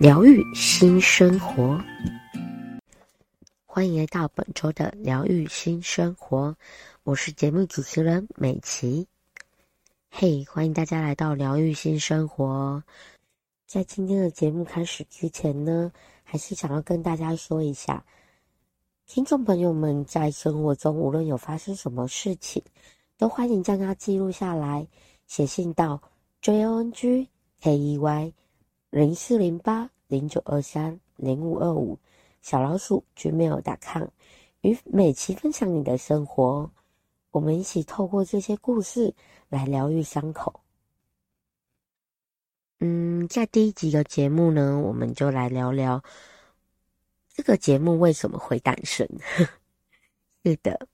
疗愈新生活，欢迎来到本周的疗愈新生活，我是节目主持人美琪。嘿，欢迎大家来到疗愈新生活。在今天的节目开始之前呢，还是想要跟大家说一下，听众朋友们在生活中无论有发生什么事情，都欢迎将它记录下来，写信到 JONG KEY 零四零八零九二三零五二五小老鼠 gmail.com，与美琪分享你的生活。我们一起透过这些故事来疗愈伤口。嗯，在第一集的节目呢，我们就来聊聊这个节目为什么会诞生。是的，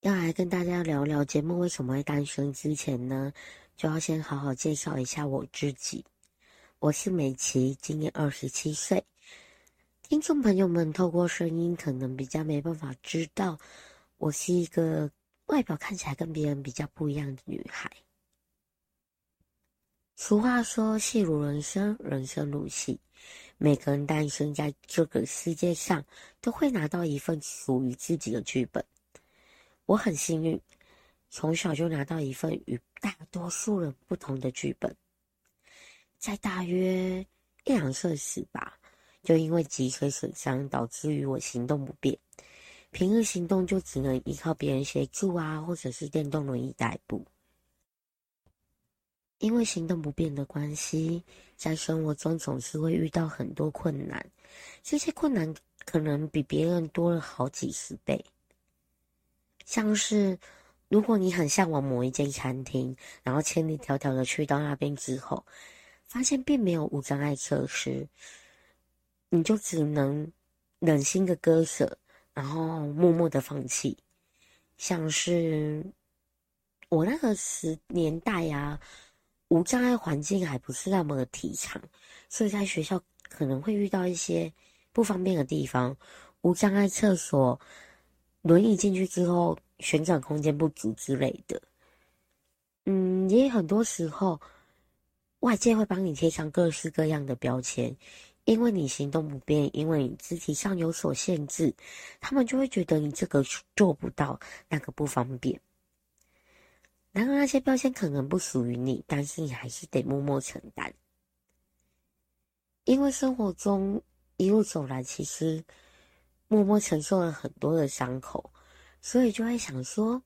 要来跟大家聊聊节目为什么会诞生之前呢，就要先好好介绍一下我自己。我是美琪，今年二十七岁。听众朋友们透过声音可能比较没办法知道。我是一个外表看起来跟别人比较不一样的女孩。俗话说：“戏如人生，人生如戏。”每个人诞生在这个世界上，都会拿到一份属于自己的剧本。我很幸运，从小就拿到一份与大多数人不同的剧本。在大约一两岁时吧，就因为脊髓损伤，导致于我行动不便。平日行动就只能依靠别人协助啊，或者是电动轮椅代步。因为行动不便的关系，在生活中总是会遇到很多困难，这些困难可能比别人多了好几十倍。像是，如果你很向往某一间餐厅，然后千里迢迢的去到那边之后，发现并没有无障碍设施，你就只能忍心的割舍。然后默默的放弃，像是我那个时年代呀、啊，无障碍环境还不是那么的提倡，所以在学校可能会遇到一些不方便的地方，无障碍厕所，轮椅进去之后旋转空间不足之类的。嗯，也很多时候外界会帮你贴上各式各样的标签。因为你行动不便，因为你肢体上有所限制，他们就会觉得你这个做不到，那个不方便。然而那些标签可能不属于你，但是你还是得默默承担。因为生活中一路走来，其实默默承受了很多的伤口，所以就会想说：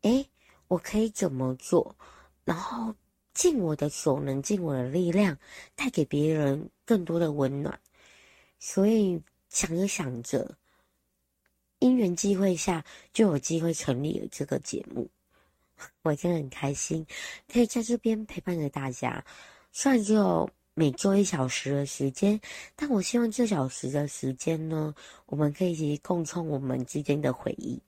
诶，我可以怎么做？然后。尽我的所能，尽我的力量，带给别人更多的温暖。所以想着想着，因缘际会下，就有机会成立了这个节目。我真的很开心，可以在这边陪伴着大家。虽然只有每周一小时的时间，但我希望这小时的时间呢，我们可以一起共创我们之间的回忆。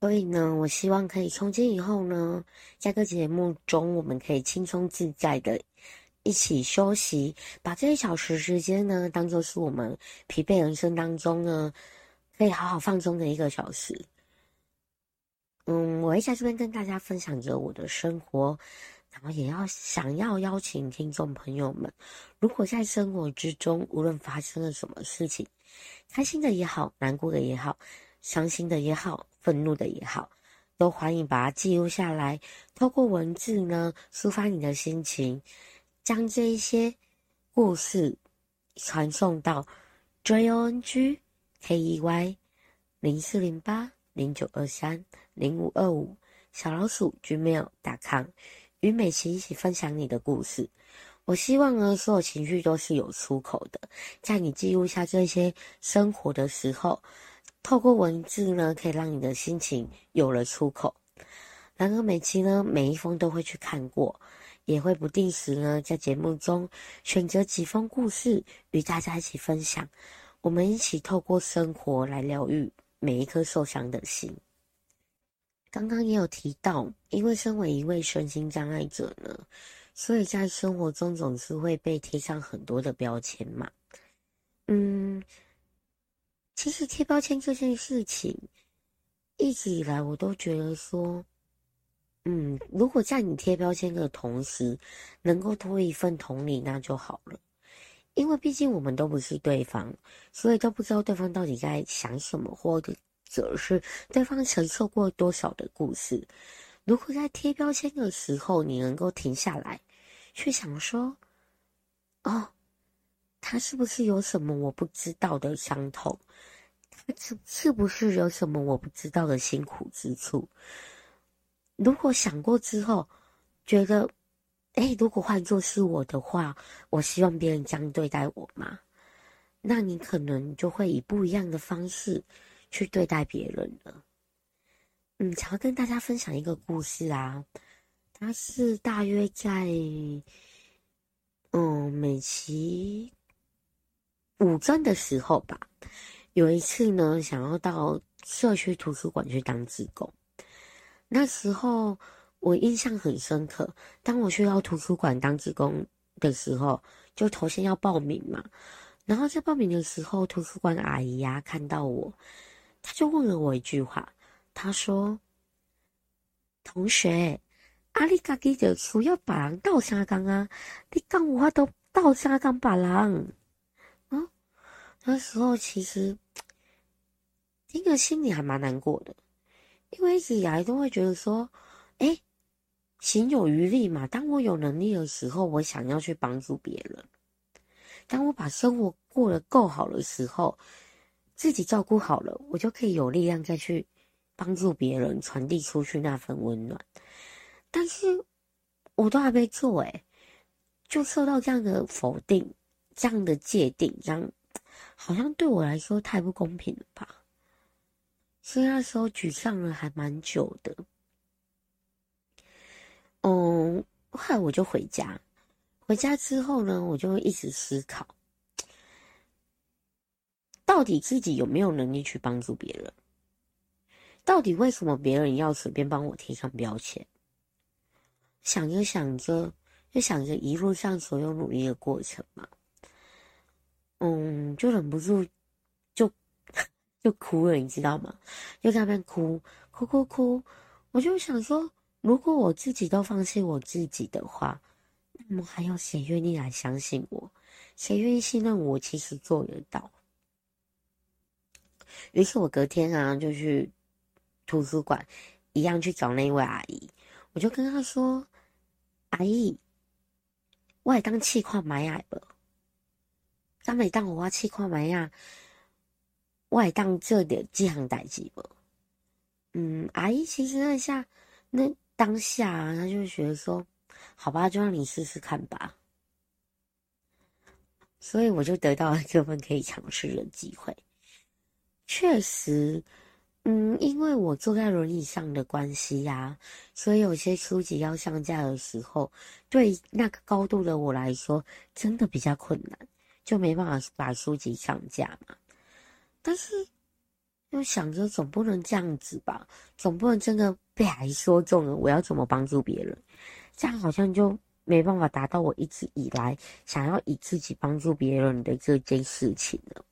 所以呢，我希望可以从今以后呢，在这个节目中，我们可以轻松自在的一起休息，把这一小时时间呢，当做是我们疲惫人生当中呢，可以好好放松的一个小时。嗯，我会在这边跟大家分享着我的生活，然后也要想要邀请听众朋友们，如果在生活之中，无论发生了什么事情，开心的也好，难过的也好，伤心的也好。愤怒的也好，都欢迎把它记录下来，透过文字呢，抒发你的心情，将这一些故事传送到 J O N G K E Y 零四零八零九二三零五二五小老鼠 Gmail.com，与美琪一起分享你的故事。我希望呢，所有情绪都是有出口的，在你记录下这些生活的时候。透过文字呢，可以让你的心情有了出口。然而每期呢，每一封都会去看过，也会不定时呢在节目中选择几封故事与大家一起分享。我们一起透过生活来疗愈每一颗受伤的心。刚刚也有提到，因为身为一位身心障碍者呢，所以在生活中总是会被贴上很多的标签嘛。嗯，其实贴标签这件事情，一直以来我都觉得说。嗯，如果在你贴标签的同时，能够多一份同理，那就好了。因为毕竟我们都不是对方，所以都不知道对方到底在想什么，或者是对方承受过多少的故事。如果在贴标签的时候，你能够停下来，去想说：“哦，他是不是有什么我不知道的伤痛？他是是不是有什么我不知道的辛苦之处？”如果想过之后，觉得，哎，如果换作是我的话，我希望别人这样对待我吗？那你可能就会以不一样的方式去对待别人了。嗯，想要跟大家分享一个故事啊，它是大约在，嗯，美琪五专的时候吧，有一次呢，想要到社区图书馆去当志工。那时候我印象很深刻，当我去到图书馆当志工的时候，就头先要报名嘛。然后在报名的时候，图书馆阿姨呀、啊、看到我，她就问了我一句话，她说：“同学，阿里嘎己的书要把人倒沙缸啊，你讲我话都倒沙缸把人。”那时候其实听着心里还蛮难过的。因为一直以来都会觉得说，哎，行有余力嘛。当我有能力的时候，我想要去帮助别人。当我把生活过得够好的时候，自己照顾好了，我就可以有力量再去帮助别人，传递出去那份温暖。但是，我都还没做，哎，就受到这样的否定，这样的界定，这样好像对我来说太不公平了吧。所以那时候沮丧了还蛮久的，嗯，后来我就回家，回家之后呢，我就会一直思考，到底自己有没有能力去帮助别人？到底为什么别人要随便帮我贴上标签？想着想着，就想着一路上所有努力的过程嘛，嗯，就忍不住。就就哭了，你知道吗？就在那边哭，哭哭哭。我就想说，如果我自己都放弃我自己的话，那么还有谁愿意来相信我？谁愿意信任我？其实做得到。于是我隔天啊，就去图书馆，一样去找那位阿姨。我就跟她说：“阿姨，我也当气矿买呀不？刚没当我气矿买呀。”外当这点这项代志不？嗯，阿姨其实那下那当下啊，她就觉得说，好吧，就让你试试看吧。所以我就得到了这份可以尝试的机会。确实，嗯，因为我坐在轮椅上的关系呀、啊，所以有些书籍要上架的时候，对那个高度的我来说，真的比较困难，就没办法把书籍上架嘛。但是，又想着总不能这样子吧，总不能真的被阿姨说中了。我要怎么帮助别人？这样好像就没办法达到我一直以来想要以自己帮助别人的这件事情了。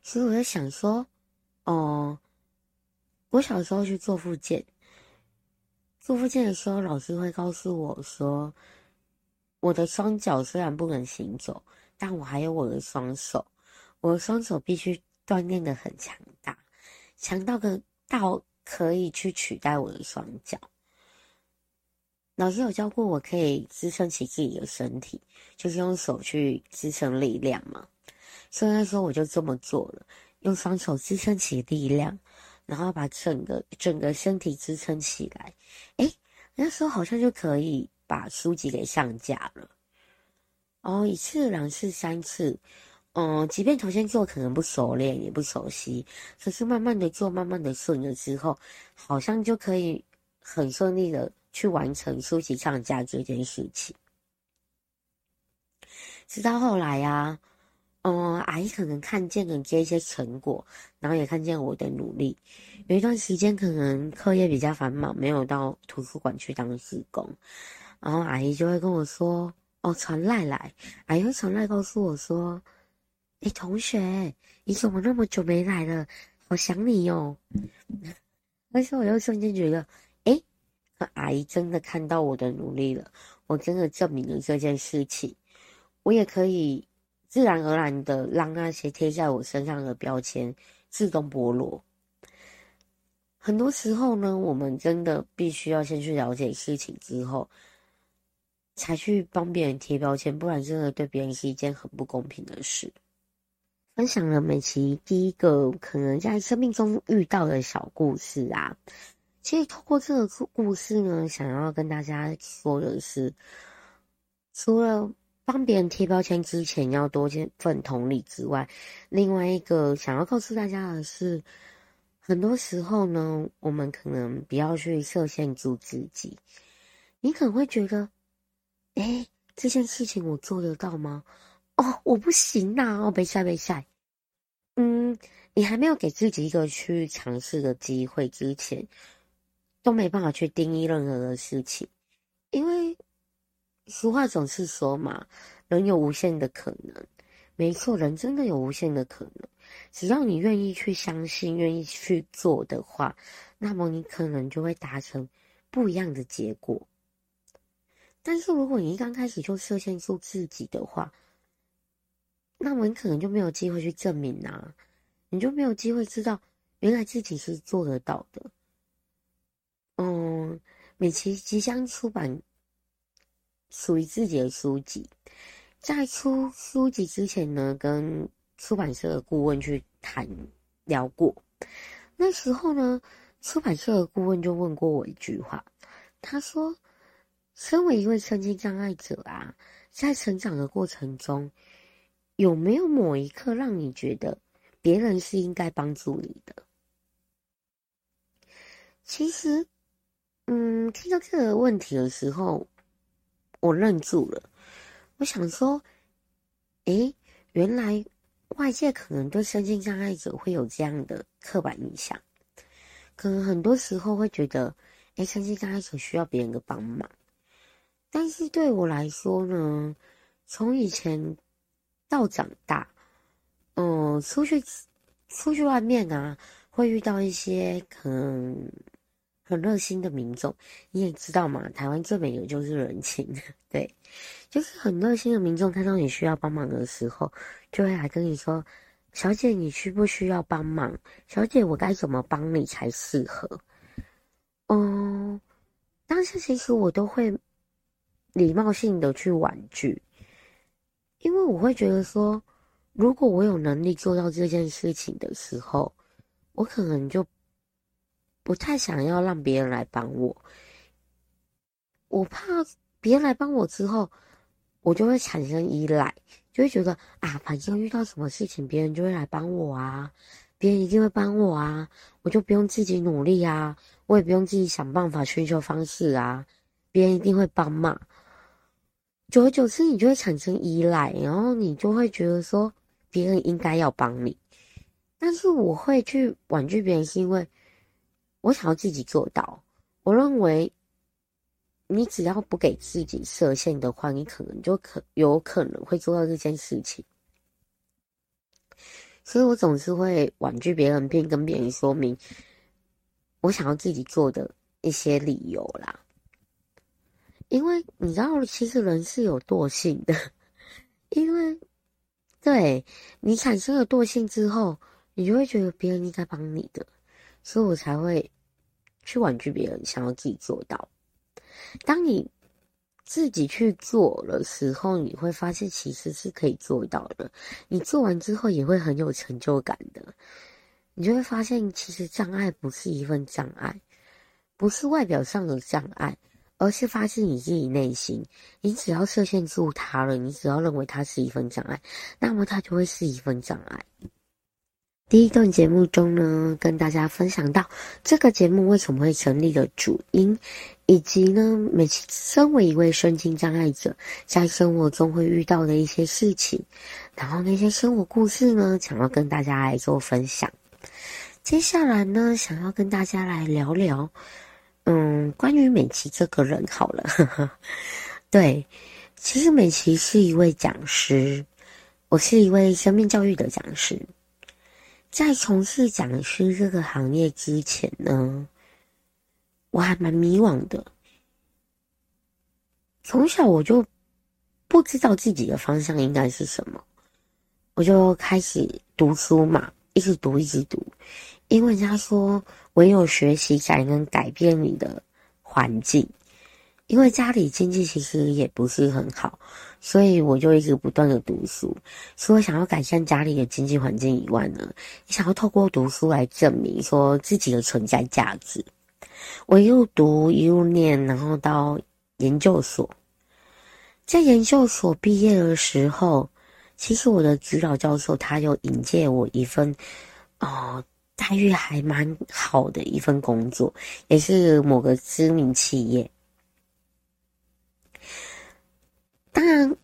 所以我在想说，哦、我小时候去做复健，做复健的时候，老师会告诉我说，我的双脚虽然不能行走，但我还有我的双手。我的双手必须锻炼得很强大，强到个到可以去取代我的双脚。老师有教过我可以支撑起自己的身体，就是用手去支撑力量嘛。所以那时候我就这么做了，用双手支撑起力量，然后把整个整个身体支撑起来。诶，那时候好像就可以把书籍给上架了。哦，一次、两次、三次。嗯，即便头先做可能不熟练也不熟悉，可是慢慢的做，慢慢的顺了之后，好像就可以很顺利的去完成书籍上架这件事情。直到后来呀、啊，嗯，阿姨可能看见了这些成果，然后也看见我的努力。有一段时间可能课业比较繁忙，没有到图书馆去当志工，然后阿姨就会跟我说：“哦，传赖来。”阿姨会传赖告诉我说。哎，同学，你怎么那么久没来了？好想你哟！但是我又瞬间觉得，哎，阿姨真的看到我的努力了，我真的证明了这件事情，我也可以自然而然的让那些贴在我身上的标签自动剥落。很多时候呢，我们真的必须要先去了解事情之后，才去帮别人贴标签，不然真的对别人是一件很不公平的事。分享了美琪第一个可能在生命中遇到的小故事啊，其实透过这个故事呢，想要跟大家说的是，除了帮别人贴标签之前要多份同理之外，另外一个想要告诉大家的是，很多时候呢，我们可能不要去设限住自己，你可能会觉得，哎，这件事情我做得到吗？哦，我不行呐！哦，别晒，别晒。嗯，你还没有给自己一个去尝试的机会之前，都没办法去定义任何的事情，因为俗话总是说嘛，人有无限的可能。没错，人真的有无限的可能，只要你愿意去相信，愿意去做的话，那么你可能就会达成不一样的结果。但是如果你一刚开始就设限住自己的话，那么你可能就没有机会去证明啊，你就没有机会知道原来自己是做得到的。嗯，美琪即将出版属于自己的书籍，在出书籍之前呢，跟出版社的顾问去谈聊过。那时候呢，出版社的顾问就问过我一句话，他说：“身为一位身心障碍者啊，在成长的过程中。”有没有某一刻让你觉得别人是应该帮助你的？其实，嗯，听到这个问题的时候，我愣住了。我想说，诶，原来外界可能对身心障碍者会有这样的刻板印象，可能很多时候会觉得，诶，身心障碍者需要别人的帮忙。但是对我来说呢，从以前。到长大，嗯，出去出去外面啊，会遇到一些可能很热心的民众。你也知道嘛，台湾最美的就是人情，对，就是很热心的民众看到你需要帮忙的时候，就会来跟你说：“小姐，你需不需要帮忙？小姐，我该怎么帮你才适合？”嗯，当时其实我都会礼貌性的去婉拒。因为我会觉得说，如果我有能力做到这件事情的时候，我可能就不太想要让别人来帮我。我怕别人来帮我之后，我就会产生依赖，就会觉得啊，反正遇到什么事情，别人就会来帮我啊，别人一定会帮我啊，我就不用自己努力啊，我也不用自己想办法寻求方式啊，别人一定会帮忙。久而久之，你就会产生依赖，然后你就会觉得说别人应该要帮你，但是我会去婉拒别人，是因为我想要自己做到。我认为你只要不给自己设限的话，你可能就可有可能会做到这件事情。所以我总是会婉拒别人，并跟别人说明我想要自己做的一些理由啦。因为你知道，其实人是有惰性的。因为，对你产生了惰性之后，你就会觉得别人应该帮你的，所以我才会去婉拒别人，想要自己做到。当你自己去做的时候，你会发现其实是可以做到的。你做完之后也会很有成就感的。你就会发现，其实障碍不是一份障碍，不是外表上的障碍。而是发自你自己内心。你只要设限住它了，你只要认为它是一份障碍，那么它就会是一份障碍。第一段节目中呢，跟大家分享到这个节目为什么会成立的主因，以及呢，每次身为一位身心障碍者，在生活中会遇到的一些事情，然后那些生活故事呢，想要跟大家来做分享。接下来呢，想要跟大家来聊聊，嗯，关于美琪这个人好了。呵呵，对，其实美琪是一位讲师，我是一位生命教育的讲师。在从事讲师这个行业之前呢，我还蛮迷惘的。从小我就不知道自己的方向应该是什么，我就开始读书嘛，一直读，一直读。因为他说，唯有学习才能改变你的环境。因为家里经济其实也不是很好。所以我就一直不断的读书，除了想要改善家里的经济环境以外呢，也想要透过读书来证明说自己的存在价值。我一路读一路念，然后到研究所。在研究所毕业的时候，其实我的指导教授他有引荐我一份，哦，待遇还蛮好的一份工作，也是某个知名企业。当然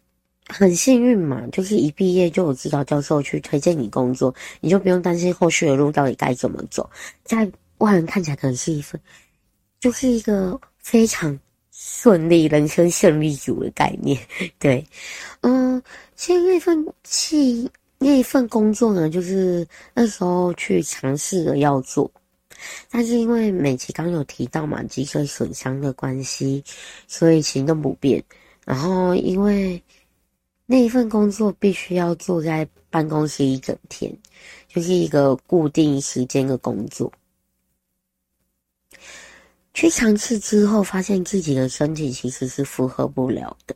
很幸运嘛，就是一毕业就有指导教授去推荐你工作，你就不用担心后续的路到底该怎么走。在外人看起来可能是一份，就是一个非常顺利、人生胜利组的概念。对，嗯，其实那份去那一份工作呢，就是那时候去尝试了要做，但是因为美琪刚有提到嘛，脊髓损伤的关系，所以行动不便。然后，因为那一份工作必须要坐在办公室一整天，就是一个固定时间的工作。去尝试之后，发现自己的身体其实是负荷不了的，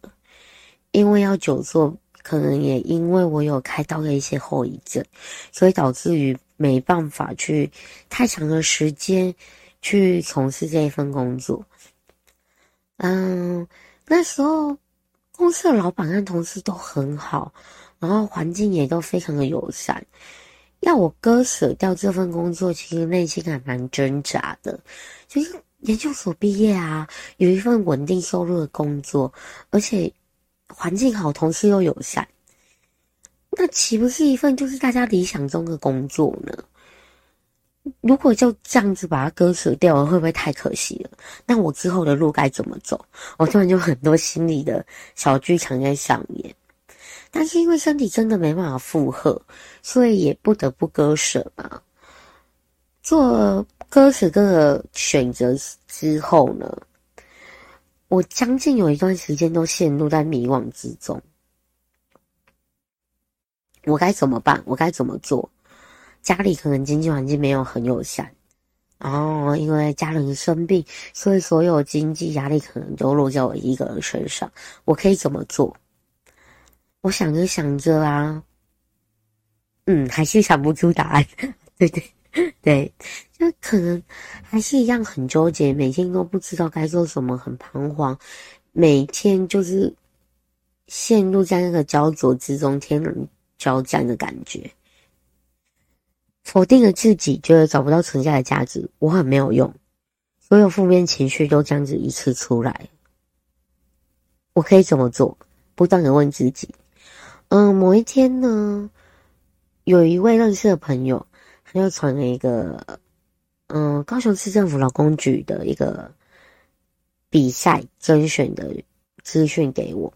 因为要久坐，可能也因为我有开刀的一些后遗症，所以导致于没办法去太长的时间去从事这一份工作。嗯。那时候，公司的老板和同事都很好，然后环境也都非常的友善。要我割舍掉这份工作，其实内心还蛮挣扎的。就是研究所毕业啊，有一份稳定收入的工作，而且环境好，同事又友善，那岂不是一份就是大家理想中的工作呢？如果就这样子把它割舍掉了，会不会太可惜了？那我之后的路该怎么走？我突然就很多心里的小剧场在上演。但是因为身体真的没办法负荷，所以也不得不割舍嘛。做割舍这个选择之后呢，我将近有一段时间都陷入在迷惘之中。我该怎么办？我该怎么做？家里可能经济环境没有很友善，然后因为家人生病，所以所有经济压力可能都落在我一个人身上。我可以怎么做？我想着想着啊，嗯，还是想不出答案。对对 对，就可能还是一样很纠结，每天都不知道该做什么，很彷徨，每天就是陷入在那个焦灼之中，天人交战的感觉。否定了自己，觉得找不到存在的价值，我很没有用，所有负面情绪都这样子一次出来。我可以怎么做？不断的问自己。嗯，某一天呢，有一位认识的朋友，他就传了一个，嗯，高雄市政府劳工局的一个比赛甄选的资讯给我。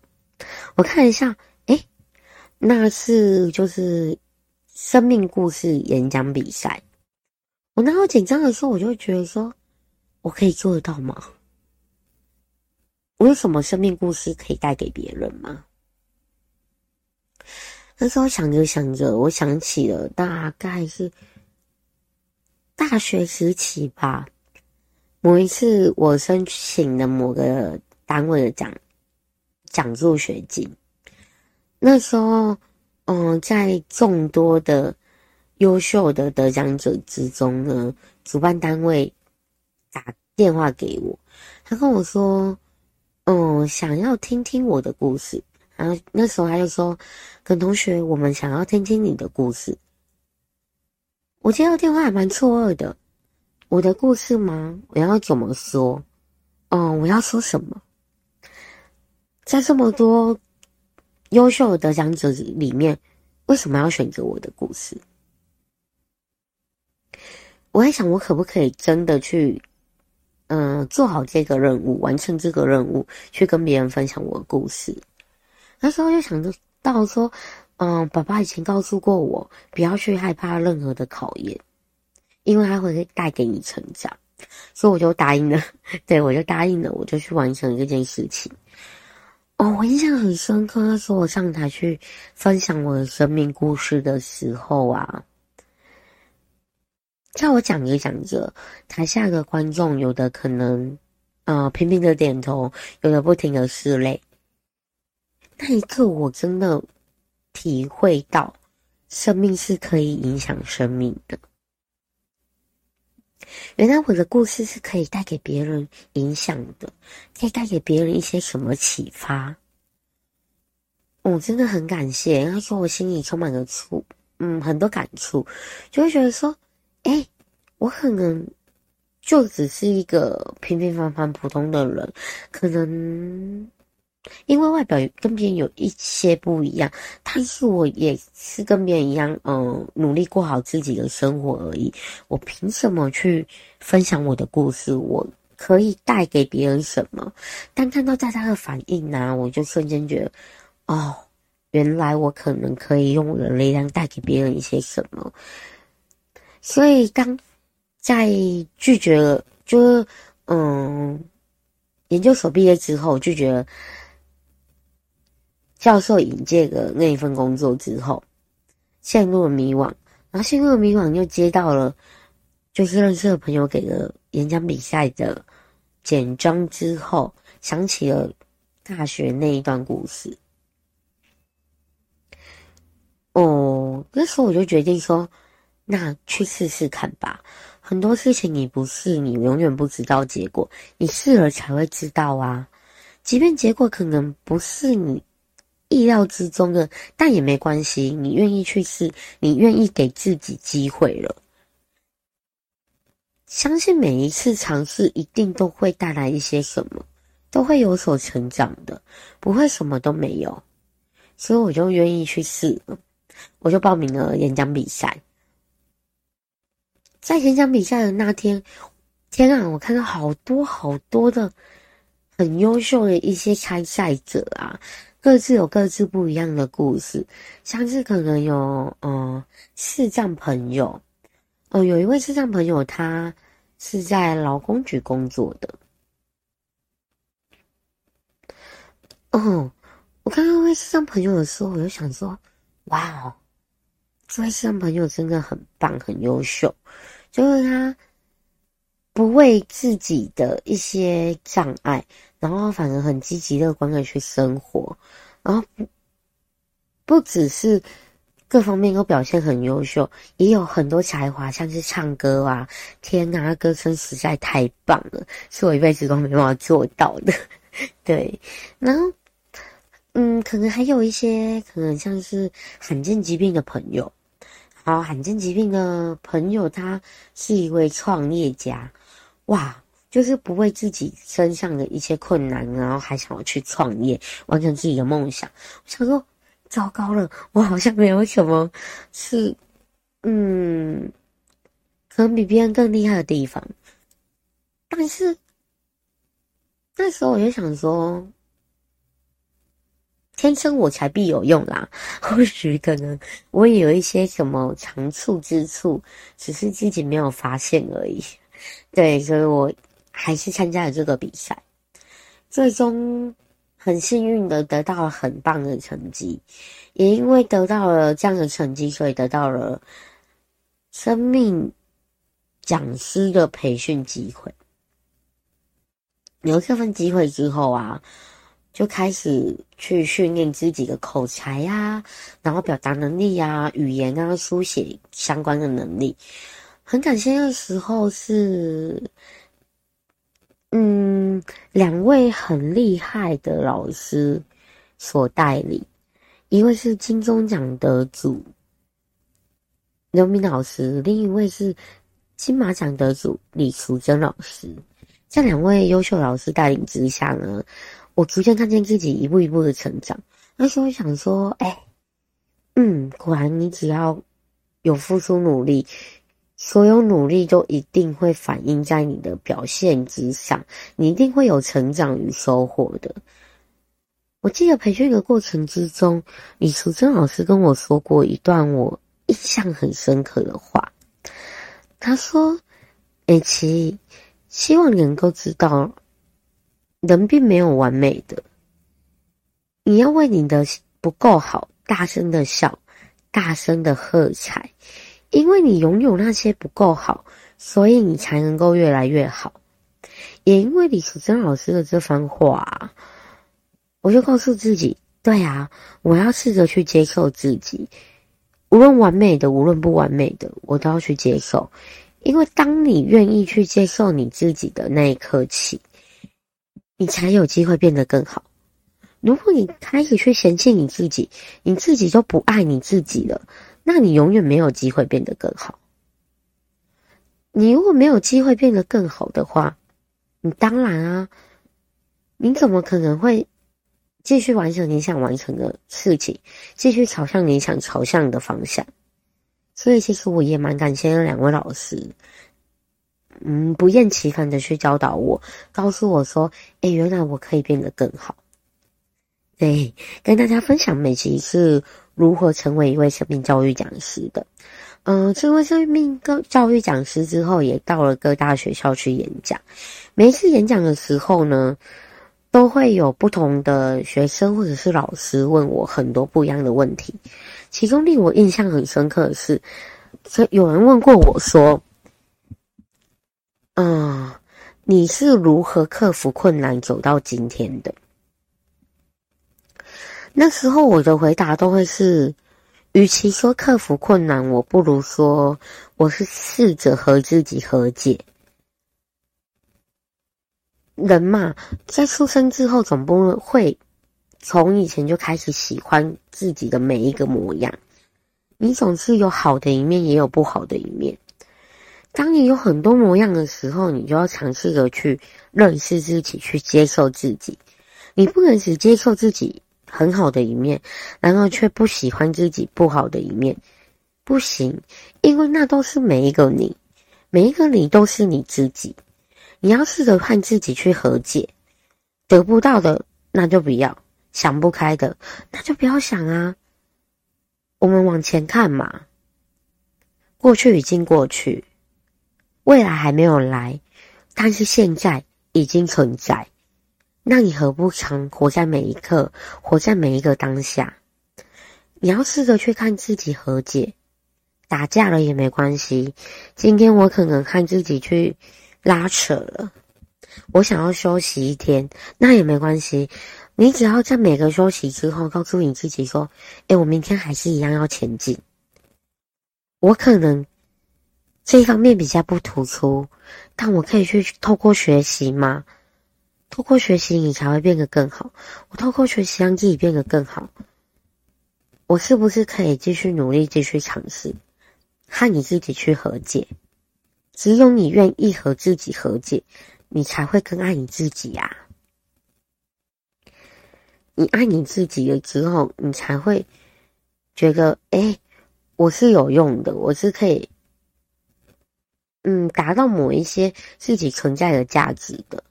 我看一下，诶，那是就是。生命故事演讲比赛，我那时候紧张的时候，我就会觉得说，我可以做得到吗？我有什么生命故事可以带给别人吗？那时候想着想着，我想起了大概是大学时期吧，某一次我申请了某个单位的奖奖助学金，那时候。嗯，在众多的优秀的得奖者之中呢，主办单位打电话给我，他跟我说：“嗯，想要听听我的故事。然后那时候他就说，跟同学，我们想要听听你的故事。我接到电话还蛮错愕的，我的故事吗？我要怎么说？嗯，我要说什么？在这么多优秀的得奖者里面，为什么要选择我的故事？我在想，我可不可以真的去，嗯，做好这个任务，完成这个任务，去跟别人分享我的故事？那时候就想着到说，嗯，爸爸以前告诉过我，不要去害怕任何的考验，因为它会带给你成长，所以我就答应了。对，我就答应了，我就去完成这件事情。哦，我印象很深刻，那时候我上台去分享我的生命故事的时候啊，在我讲着讲着，台下的观众有的可能，呃，频频的点头，有的不停的拭泪。那一刻，我真的体会到，生命是可以影响生命的。原来我的故事是可以带给别人影响的，可以带给别人一些什么启发。我真的很感谢，他说我心里充满了触，嗯，很多感触，就会觉得说，哎，我可能就只是一个平平凡凡普通的人，可能。因为外表跟别人有一些不一样，但是我也是跟别人一样，嗯，努力过好自己的生活而已。我凭什么去分享我的故事？我可以带给别人什么？但看到大家的反应呢、我就瞬间觉得，哦，原来我可能可以用我的力量带给别人一些什么。所以当在拒绝了，就是嗯，研究所毕业之后，拒绝了。教授引荐的那一份工作之后，陷入了迷惘，然后陷入了迷惘，又接到了就是认识的朋友给的演讲比赛的简章之后，想起了大学那一段故事。哦，那时候我就决定说，那去试试看吧。很多事情你不试，你永远不知道结果，你试了才会知道啊。即便结果可能不是你。意料之中的，但也没关系。你愿意去试，你愿意给自己机会了。相信每一次尝试一定都会带来一些什么，都会有所成长的，不会什么都没有。所以我就愿意去试了，我就报名了演讲比赛。在演讲比赛的那天，天啊，我看到好多好多的很优秀的一些参赛者啊。各自有各自不一样的故事，像是可能有，嗯，视障朋友，哦，有一位视障朋友，他是在劳工局工作的。哦，我看到那位视障朋友的时候，我就想说，哇哦，这位视障朋友真的很棒，很优秀，就是他不为自己的一些障碍。然后反而很积极乐观的去生活，然后不不只是各方面都表现很优秀，也有很多才华，像是唱歌啊，天哪，歌声实在太棒了，是我一辈子都没办法做到的。对，然后嗯，可能还有一些可能像是罕见疾病的朋友，好，罕见疾病的朋友，他是一位创业家，哇。就是不为自己身上的一些困难，然后还想要去创业，完成自己的梦想。我想说，糟糕了，我好像没有什么是，嗯，可能比别人更厉害的地方。但是那时候我就想说，天生我材必有用啦。或许可能我也有一些什么长处之处，只是自己没有发现而已。对，所以我。还是参加了这个比赛，最终很幸运的得到了很棒的成绩，也因为得到了这样的成绩，所以得到了生命讲师的培训机会。有这份机会之后啊，就开始去训练自己的口才啊，然后表达能力啊，语言啊，书写相关的能力。很感谢那时候是。嗯，两位很厉害的老师所带领，一位是金钟奖得主刘明老师，另一位是金马奖得主李淑珍老师。在两位优秀老师带领之下呢，我逐渐看见自己一步一步的成长。那时候想说，哎，嗯，果然你只要有付出努力，所有努力都一定会反映在你的表现之上，你一定会有成长与收获的。我记得培训的过程之中，李淑珍老师跟我说过一段我印象很深刻的话，他说：“哎，琪。”希望你能够知道，人并没有完美的。你要为你的不够好大声的笑，大声的喝彩，因为你拥有那些不够好，所以你才能够越来越好。也因为李时珍老师的这番话，我就告诉自己：对啊，我要试着去接受自己，无论完美的，无论不完美的，我都要去接受。因为当你愿意去接受你自己的那一刻起，你才有机会变得更好。如果你开始去嫌弃你自己，你自己就不爱你自己了，那你永远没有机会变得更好。你如果没有机会变得更好的话，你当然啊，你怎么可能会继续完成你想完成的事情，继续朝向你想朝向的方向？所以，其实我也蛮感谢那两位老师，嗯，不厌其烦的去教导我，告诉我说：“哎，原来我可以变得更好。”对，跟大家分享美琪是如何成为一位生命教育讲师的。嗯、呃，成为生命教育讲师之后，也到了各大学校去演讲。每一次演讲的时候呢，都会有不同的学生或者是老师问我很多不一样的问题。其中令我印象很深刻的是，有人问过我说：“嗯，你是如何克服困难走到今天的？”那时候我的回答都会是：与其说克服困难，我不如说我是试着和自己和解。人嘛，在出生之后，总不会。从以前就开始喜欢自己的每一个模样，你总是有好的一面，也有不好的一面。当你有很多模样的时候，你就要尝试着去认识自己，去接受自己。你不能只接受自己很好的一面，然后却不喜欢自己不好的一面，不行，因为那都是每一个你，每一个你都是你自己。你要试着和自己去和解，得不到的那就不要。想不开的，那就不要想啊。我们往前看嘛，过去已经过去，未来还没有来，但是现在已经存在。那你何不常活在每一刻，活在每一个当下？你要试着去看自己和解，打架了也没关系。今天我可能看自己去拉扯了，我想要休息一天，那也没关系。你只要在每个休息之后，告诉你自己说：“诶，我明天还是一样要前进。我可能这一方面比较不突出，但我可以去透过学习吗？透过学习，你才会变得更好。我透过学习让自己变得更好。我是不是可以继续努力，继续尝试和你自己去和解？只有你愿意和自己和解，你才会更爱你自己呀。”你爱你自己了之后，你才会觉得，哎，我是有用的，我是可以，嗯，达到某一些自己存在的价值的。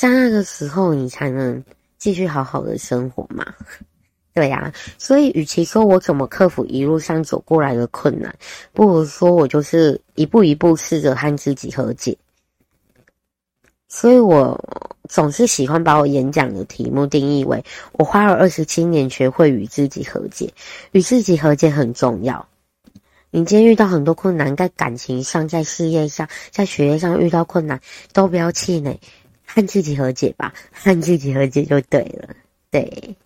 在那个时候，你才能继续好好的生活嘛。对呀，所以与其说我怎么克服一路上走过来的困难，不如说我就是一步一步试着和自己和解。所以我总是喜欢把我演讲的题目定义为：我花了二十七年学会与自己和解。与自己和解很重要。你今天遇到很多困难，在感情上、在事业上、在学业上遇到困难，都不要气馁，和自己和解吧，和自己和解就对了。对。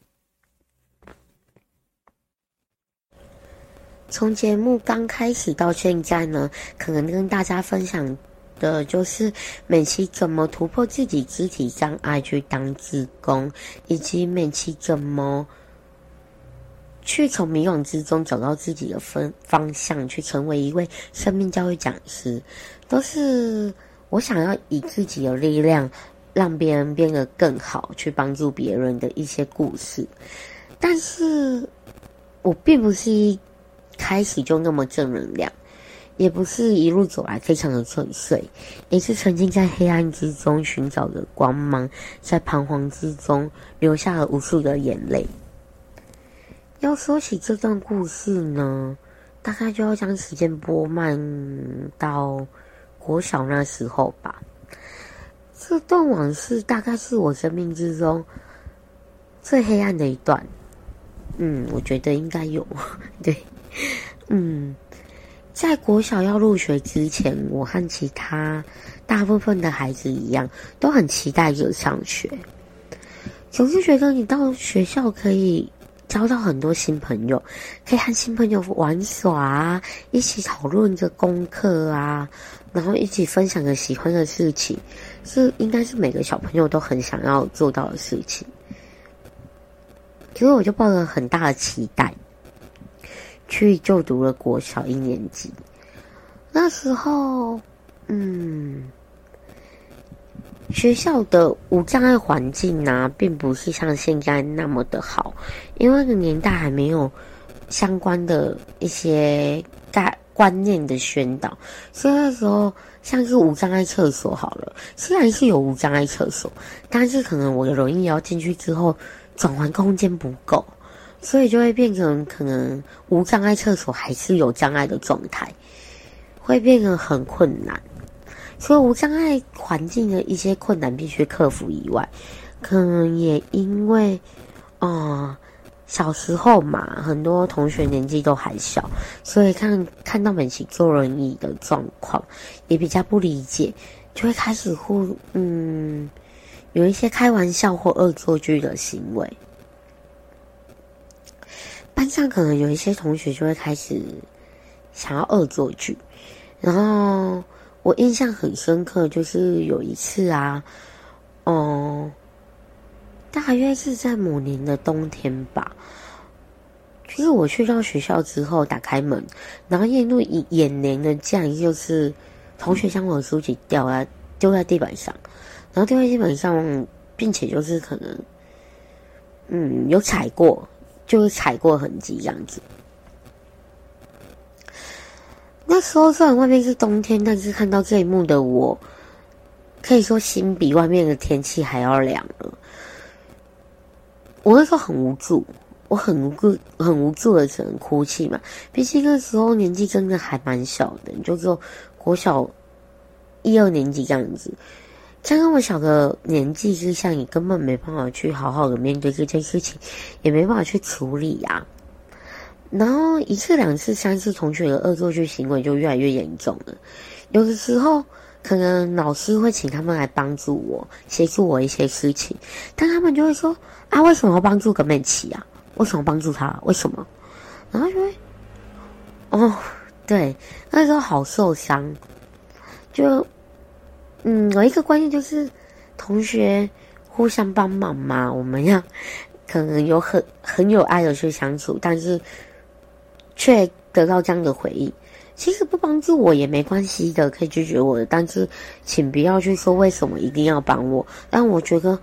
从节目刚开始到现在呢，可能跟大家分享。的就是美琪怎么突破自己肢体障碍去当志工，以及美琪怎么去从迷惘之中找到自己的分方向，去成为一位生命教育讲师，都是我想要以自己的力量让别人变得更好，去帮助别人的一些故事。但是我并不是一开始就那么正能量。也不是一路走来非常的顺遂，也是曾经在黑暗之中寻找着光芒，在彷徨之中流下了无数的眼泪。要说起这段故事呢，大概就要将时间拨慢到国小那时候吧。这段往事大概是我生命之中最黑暗的一段。嗯，我觉得应该有，对，嗯。在国小要入学之前，我和其他大部分的孩子一样，都很期待着上学。总是觉得你到学校可以交到很多新朋友，可以和新朋友玩耍，一起讨论着功课啊，然后一起分享着喜欢的事情，是应该是每个小朋友都很想要做到的事情。所以我就抱着很大的期待。去就读了国小一年级，那时候，嗯，学校的无障碍环境呢，并不是像现在那么的好，因为那个年代还没有相关的一些概观念的宣导，所以那时候像是无障碍厕所好了，虽然是有无障碍厕所，但是可能我的轮椅要进去之后，转换空间不够。所以就会变成可能无障碍厕所还是有障碍的状态，会变得很困难。除了无障碍环境的一些困难必须克服以外，可能也因为，啊、小时候嘛，很多同学年纪都还小，所以看看到美琪坐轮椅的状况，也比较不理解，就会开始互嗯，有一些开玩笑或恶作剧的行为。班上可能有一些同学就会开始想要恶作剧，然后我印象很深刻，就是有一次啊，哦，大约是在某年的冬天吧，就是我去到学校之后打开门，然后映入眼眼帘的这样就是同学将我的书籍掉在丢在地板上，然后丢在地板上，并且就是可能嗯有踩过。就是踩过痕迹这样子。那时候虽然外面是冬天，但是看到这一幕的我，可以说心比外面的天气还要凉了。我那时候很无助，我很无助，很无助的只能哭泣嘛。毕竟那时候年纪真的还蛮小的，就只有国小一二年级这样子。在那么小的年纪之下，你根本没办法去好好的面对这件事情，也没办法去处理呀、啊。然后一次、两次、三次，同学的恶作剧行为就越来越严重了。有的时候，可能老师会请他们来帮助我，协助我一些事情，但他们就会说：“啊，为什么要帮助葛美琪啊？为什么帮助他？为什么？”然后就会，哦，对，那时候好受伤，就。嗯，有一个观念就是，同学互相帮忙嘛，我们要可能有很很有爱的去相处，但是却得到这样的回应。其实不帮助我也没关系的，可以拒绝我的，但是请不要去说为什么一定要帮我。但我觉得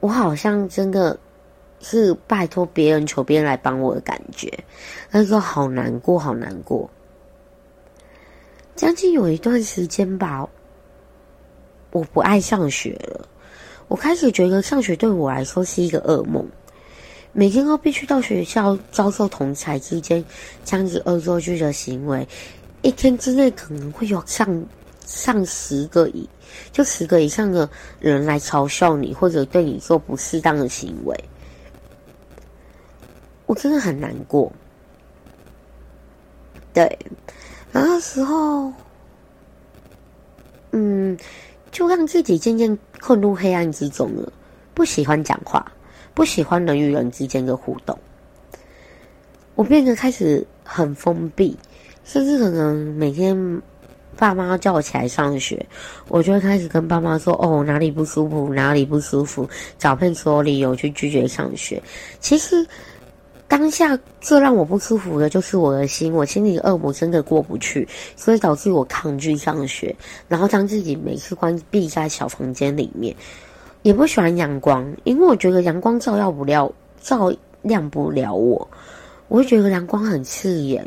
我好像真的是拜托别人求别人来帮我的感觉，那时候好难过，好难过。将近有一段时间吧。我不爱上学了，我开始觉得上学对我来说是一个噩梦，每天都必须到学校遭受同侪之间这样子恶作剧的行为，一天之内可能会有上上十个以就十个以上的人来嘲笑你，或者对你做不适当的行为，我真的很难过。对，然后那时候，嗯。就让自己渐渐困入黑暗之中了。不喜欢讲话，不喜欢人与人之间的互动。我变得开始很封闭，甚至可能每天爸妈叫我起来上学，我就会开始跟爸妈说：“哦，哪里不舒服，哪里不舒服，找遍所有理由去拒绝上学。”其实当下最让我不舒服的就是我的心，我心里恶魔真的过不去，所以导致我抗拒上学，然后将自己每次关闭在小房间里面，也不喜欢阳光，因为我觉得阳光照耀不了，照亮不了我，我会觉得阳光很刺眼。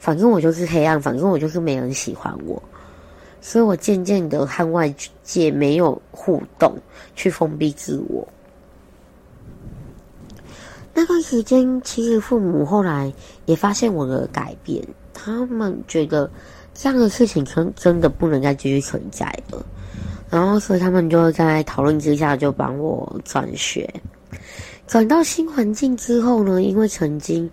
反正我就是黑暗，反正我就是没人喜欢我，所以我渐渐的和外界没有互动，去封闭自我。那段时间，其实父母后来也发现我的改变，他们觉得这样的事情真真的不能再继续存在了，然后所以他们就在讨论之下就帮我转学。转到新环境之后呢，因为曾经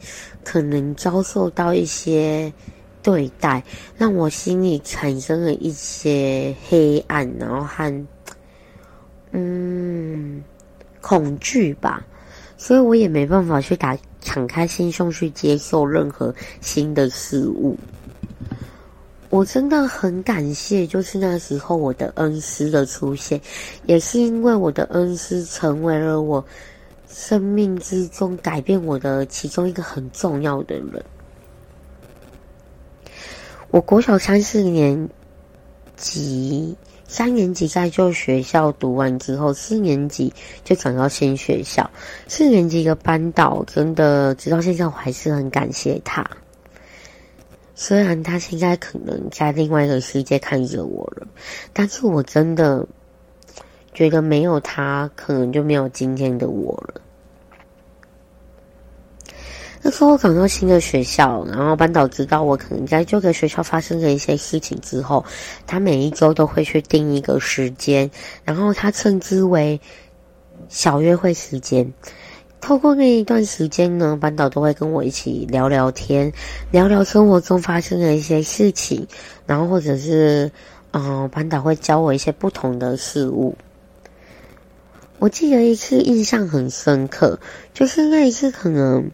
可能遭受到一些对待，让我心里产生了一些黑暗，然后和嗯恐惧吧，所以我也没办法去打敞开心胸去接受任何新的事物。我真的很感谢，就是那时候我的恩师的出现，也是因为我的恩师成为了我。生命之中改变我的其中一个很重要的人。我国小三四年级，三年级在旧学校读完之后，四年级就转到新学校。四年级的班导真的直到现在我还是很感谢他。虽然他现在可能在另外一个世界看着我了，但是我真的。觉得没有他，可能就没有今天的我了。那时候我转到新的学校，然后班导知道我可能在这个学校发生了一些事情之后，他每一周都会去定一个时间，然后他称之为小约会时间。透过那一段时间呢，班导都会跟我一起聊聊天，聊聊生活中发生的一些事情，然后或者是，嗯、呃，班导会教我一些不同的事物。我记得一次印象很深刻，就是那一次可能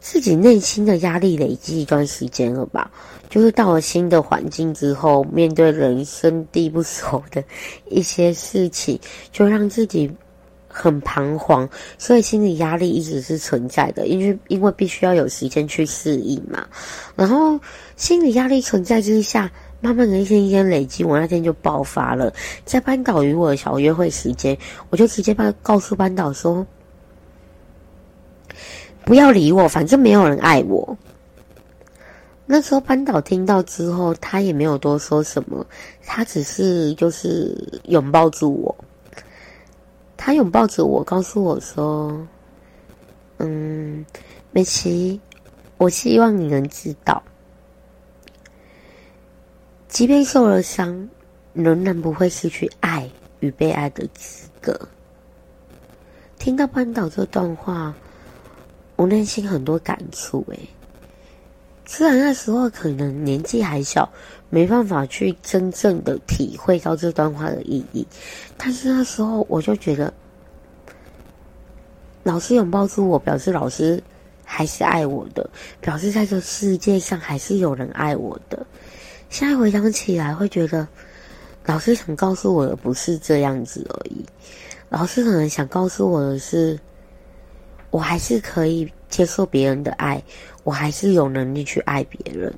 自己内心的压力累积一段时间了吧，就是到了新的环境之后，面对人生地不熟的一些事情，就让自己很彷徨，所以心理压力一直是存在的，因为因为必须要有时间去适应嘛，然后心理压力存在之下。慢慢的一天一天累积，我那天就爆发了。在班导与我的小约会时间，我就直接把告诉班导说：“不要理我，反正没有人爱我。”那时候班导听到之后，他也没有多说什么，他只是就是拥抱住我。他拥抱着我，告诉我说：“嗯，美琪，我希望你能知道。”即便受了伤，仍然不会失去爱与被爱的资格。听到班导这段话，我内心很多感触。诶，虽然那时候可能年纪还小，没办法去真正的体会到这段话的意义，但是那时候我就觉得，老师拥抱住我，表示老师还是爱我的，表示在这世界上还是有人爱我的。现在回想起来，会觉得老师想告诉我的不是这样子而已。老师可能想告诉我的是，我还是可以接受别人的爱，我还是有能力去爱别人。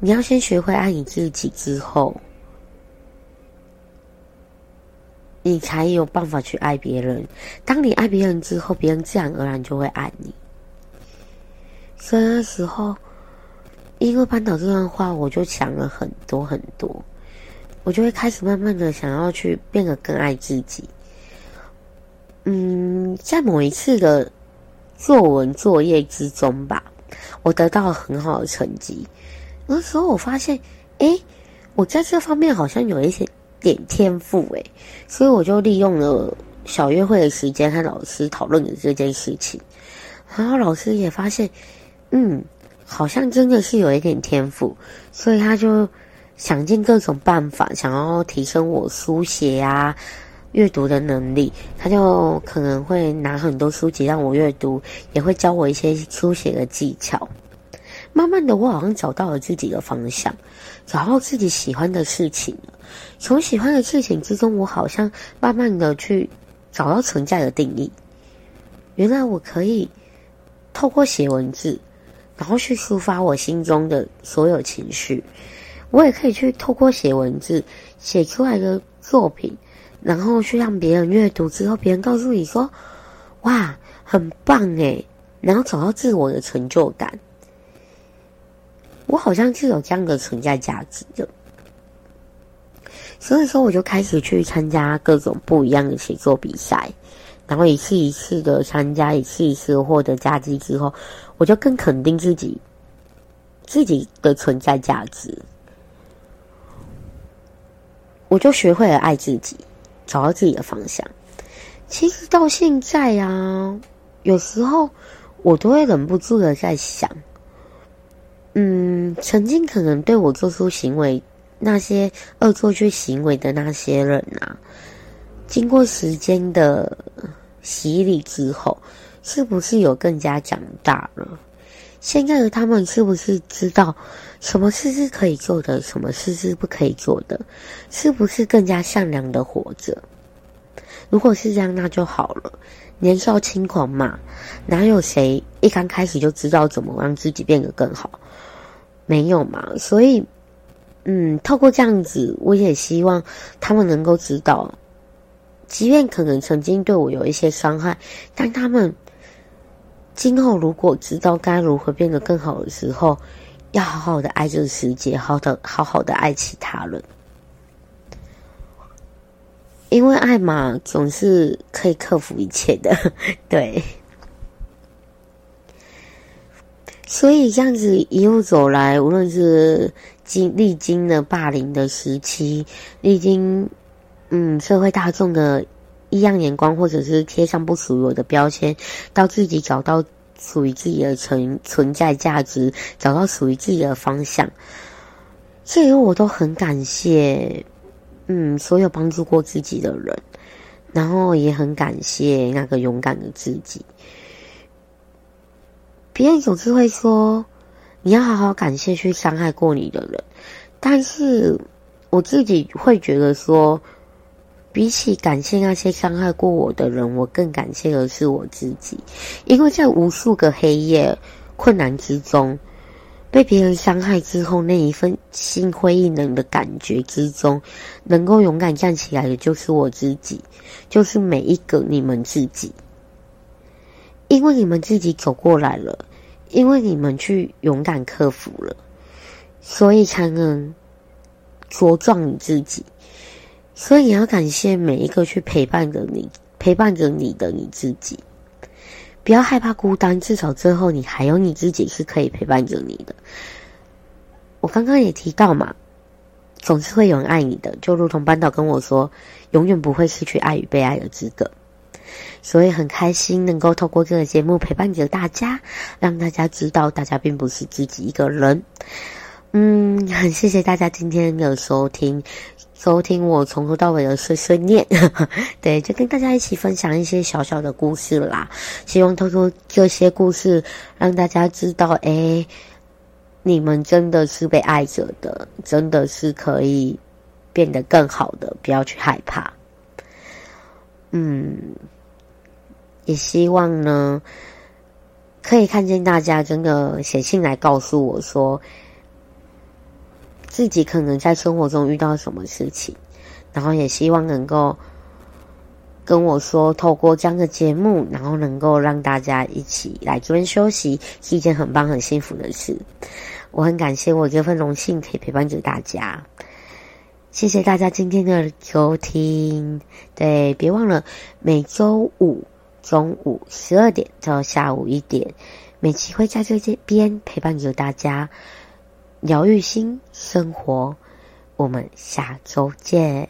你要先学会爱你自己，之后你才有办法去爱别人。当你爱别人之后，别人自然而然就会爱你。所以那时候。因为班导这段话，我就想了很多很多，我就会开始慢慢的想要去变得更爱自己。嗯，在某一次的作文作业之中吧，我得到了很好的成绩。那时候我发现，诶，我在这方面好像有一些点天赋，诶，所以我就利用了小约会的时间和老师讨论了这件事情，然后老师也发现，嗯。好像真的是有一点天赋，所以他就想尽各种办法，想要提升我书写啊、阅读的能力。他就可能会拿很多书籍让我阅读，也会教我一些书写的技巧。慢慢的，我好像找到了自己的方向，找到自己喜欢的事情了。从喜欢的事情之中，我好像慢慢的去找到存在的定义。原来我可以透过写文字，然后去抒发我心中的所有情绪。我也可以去透过写文字写出来的作品，然后去让别人阅读之后，别人告诉你说：“哇，很棒诶！”然后找到自我的成就感。我好像是有这样的存在价值的，所以说我就开始去参加各种不一样的写作比赛，然后一次一次的参加，一次一次获得佳绩之后，我就更肯定自己自己的存在价值。我就学会了爱自己，找到自己的方向。其实到现在啊，有时候我都会忍不住的在想，嗯，曾经可能对我做出行为那些恶作剧行为的那些人啊，经过时间的洗礼之后，是不是有更加长大了？现在的他们是不是知道什么事是可以做的，什么事是不可以做的？是不是更加善良的活着？如果是这样，那就好了。年少轻狂嘛，哪有谁一刚开始就知道怎么让自己变得更好？没有嘛。所以，嗯，透过这样子，我也希望他们能够知道，即便可能曾经对我有一些伤害，但他们。今后如果知道该如何变得更好的时候，要好好的爱这个世界，好的好好的爱其他人，因为爱嘛，总是可以克服一切的，对。所以这样子一路走来，无论是经历经了霸凌的时期，历经嗯社会大众的。异样眼光，或者是贴上不属于我的标签，到自己找到属于自己的存存在价值，找到属于自己的方向。这个我都很感谢，嗯，所有帮助过自己的人，然后也很感谢那个勇敢的自己。别人总是会说，你要好好感谢去伤害过你的人，但是我自己会觉得说。比起感谢那些伤害过我的人，我更感谢的是我自己，因为在无数个黑夜、困难之中，被别人伤害之后，那一份心灰意冷的感觉之中，能够勇敢站起来的，就是我自己，就是每一个你们自己，因为你们自己走过来了，因为你们去勇敢克服了，所以才能茁壮你自己。所以你要感谢每一个去陪伴着你、陪伴着你的你自己，不要害怕孤单，至少最后你还有你自己是可以陪伴着你的。我刚刚也提到嘛，总是会有人爱你的，就如同班导跟我说，永远不会失去爱与被爱的资格。所以很开心能够透过这个节目陪伴着大家，让大家知道大家并不是自己一个人。嗯，很谢谢大家今天的收听。收听我从头到尾的碎碎念，对，就跟大家一起分享一些小小的故事啦。希望透过这些故事，让大家知道，诶，你们真的是被爱着的，真的是可以变得更好的，不要去害怕。嗯，也希望呢，可以看见大家真的写信来告诉我说。自己可能在生活中遇到什么事情，然后也希望能够跟我说，透过这样的节目，然后能够让大家一起来这边休息，是一件很棒、很幸福的事。我很感谢我这份荣幸可以陪伴着大家，谢谢大家今天的收听。对，别忘了每周五中午十二点到下午一点，美琪会在这边陪伴着大家。疗愈心生活，我们下周见。